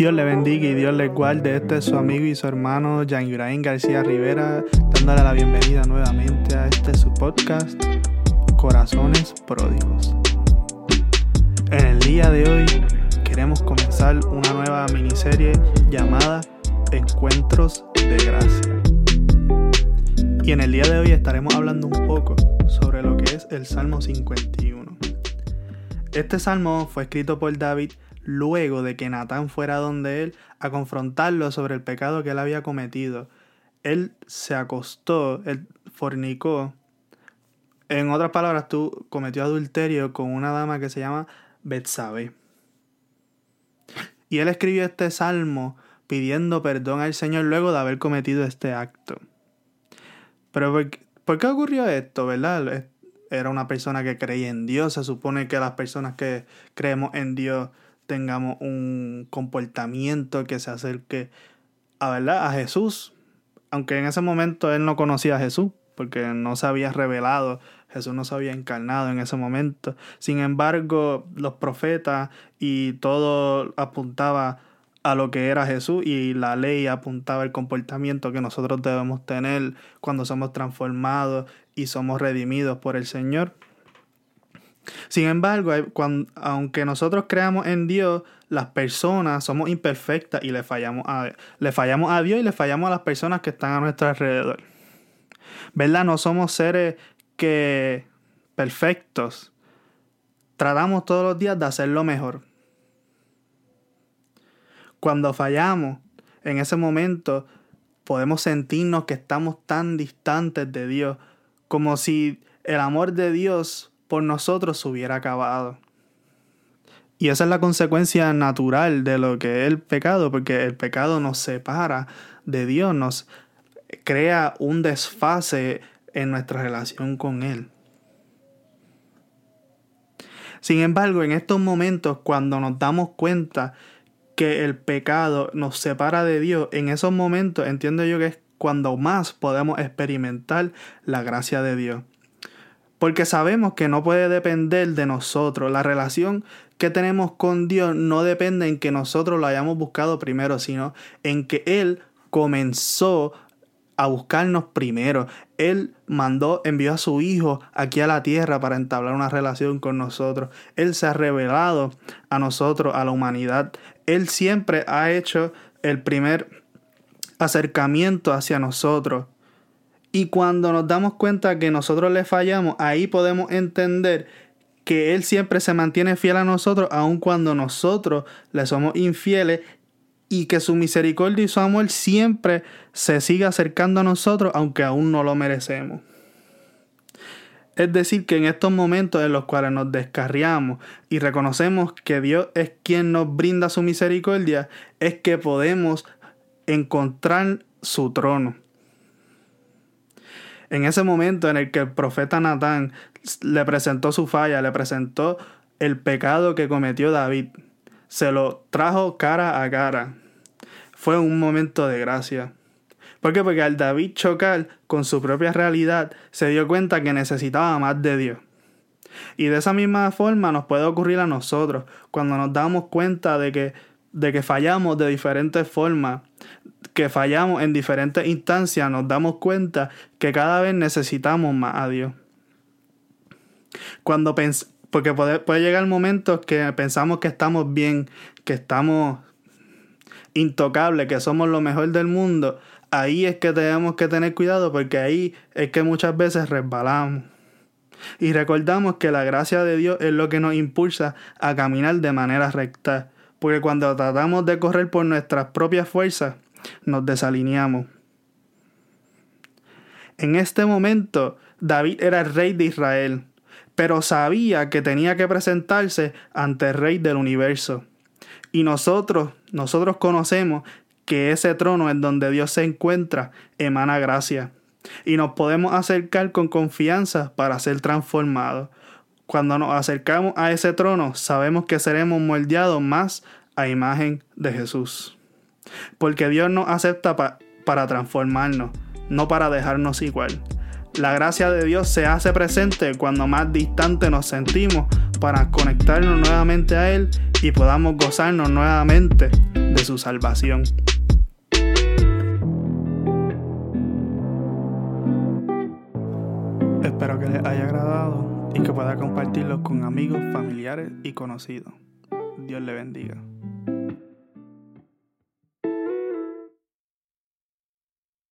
Dios le bendiga y Dios le guarde. Este es su amigo y su hermano Jan Ibrahim García Rivera, dándole la bienvenida nuevamente a este su podcast, Corazones Pródigos. En el día de hoy queremos comenzar una nueva miniserie llamada Encuentros de Gracia. Y en el día de hoy estaremos hablando un poco sobre lo que es el Salmo 51. Este salmo fue escrito por David luego de que Natán fuera donde él a confrontarlo sobre el pecado que él había cometido. Él se acostó, él fornicó. En otras palabras, tú cometió adulterio con una dama que se llama Betsabe. Y él escribió este salmo pidiendo perdón al Señor luego de haber cometido este acto. Pero ¿por, ¿por qué ocurrió esto, verdad? Era una persona que creía en Dios. Se supone que las personas que creemos en Dios tengamos un comportamiento que se acerque a, ¿verdad? a Jesús, aunque en ese momento él no conocía a Jesús, porque no se había revelado, Jesús no se había encarnado en ese momento. Sin embargo, los profetas y todo apuntaba a lo que era Jesús y la ley apuntaba el comportamiento que nosotros debemos tener cuando somos transformados y somos redimidos por el Señor. Sin embargo, aunque nosotros creamos en Dios, las personas somos imperfectas y le fallamos, a, le fallamos a Dios y le fallamos a las personas que están a nuestro alrededor. ¿Verdad? No somos seres que perfectos. Tratamos todos los días de hacerlo mejor. Cuando fallamos, en ese momento podemos sentirnos que estamos tan distantes de Dios, como si el amor de Dios por nosotros se hubiera acabado. Y esa es la consecuencia natural de lo que es el pecado, porque el pecado nos separa de Dios, nos crea un desfase en nuestra relación con Él. Sin embargo, en estos momentos, cuando nos damos cuenta que el pecado nos separa de Dios, en esos momentos entiendo yo que es cuando más podemos experimentar la gracia de Dios porque sabemos que no puede depender de nosotros. La relación que tenemos con Dios no depende en que nosotros lo hayamos buscado primero, sino en que Él comenzó a buscarnos primero. Él mandó, envió a su Hijo aquí a la tierra para entablar una relación con nosotros. Él se ha revelado a nosotros, a la humanidad. Él siempre ha hecho el primer acercamiento hacia nosotros. Y cuando nos damos cuenta que nosotros le fallamos, ahí podemos entender que Él siempre se mantiene fiel a nosotros, aun cuando nosotros le somos infieles, y que su misericordia y su amor siempre se sigue acercando a nosotros, aunque aún no lo merecemos. Es decir, que en estos momentos en los cuales nos descarriamos y reconocemos que Dios es quien nos brinda su misericordia, es que podemos encontrar su trono en ese momento en el que el profeta Natán le presentó su falla, le presentó el pecado que cometió David, se lo trajo cara a cara. Fue un momento de gracia. ¿Por qué? Porque al David chocar con su propia realidad, se dio cuenta que necesitaba más de Dios. Y de esa misma forma nos puede ocurrir a nosotros, cuando nos damos cuenta de que, de que fallamos de diferentes formas, que fallamos en diferentes instancias, nos damos cuenta que cada vez necesitamos más a Dios. Cuando porque puede, puede llegar momentos que pensamos que estamos bien, que estamos intocables, que somos lo mejor del mundo, ahí es que tenemos que tener cuidado porque ahí es que muchas veces resbalamos. Y recordamos que la gracia de Dios es lo que nos impulsa a caminar de manera recta. Porque cuando tratamos de correr por nuestras propias fuerzas, nos desalineamos. En este momento, David era el rey de Israel, pero sabía que tenía que presentarse ante el rey del universo. Y nosotros, nosotros conocemos que ese trono en donde Dios se encuentra emana gracia. Y nos podemos acercar con confianza para ser transformados. Cuando nos acercamos a ese trono, sabemos que seremos moldeados más a imagen de Jesús. Porque Dios nos acepta para transformarnos, no para dejarnos igual. La gracia de Dios se hace presente cuando más distante nos sentimos para conectarnos nuevamente a Él y podamos gozarnos nuevamente de su salvación. Espero que les haya agradado y que pueda compartirlo con amigos, familiares y conocidos. Dios le bendiga.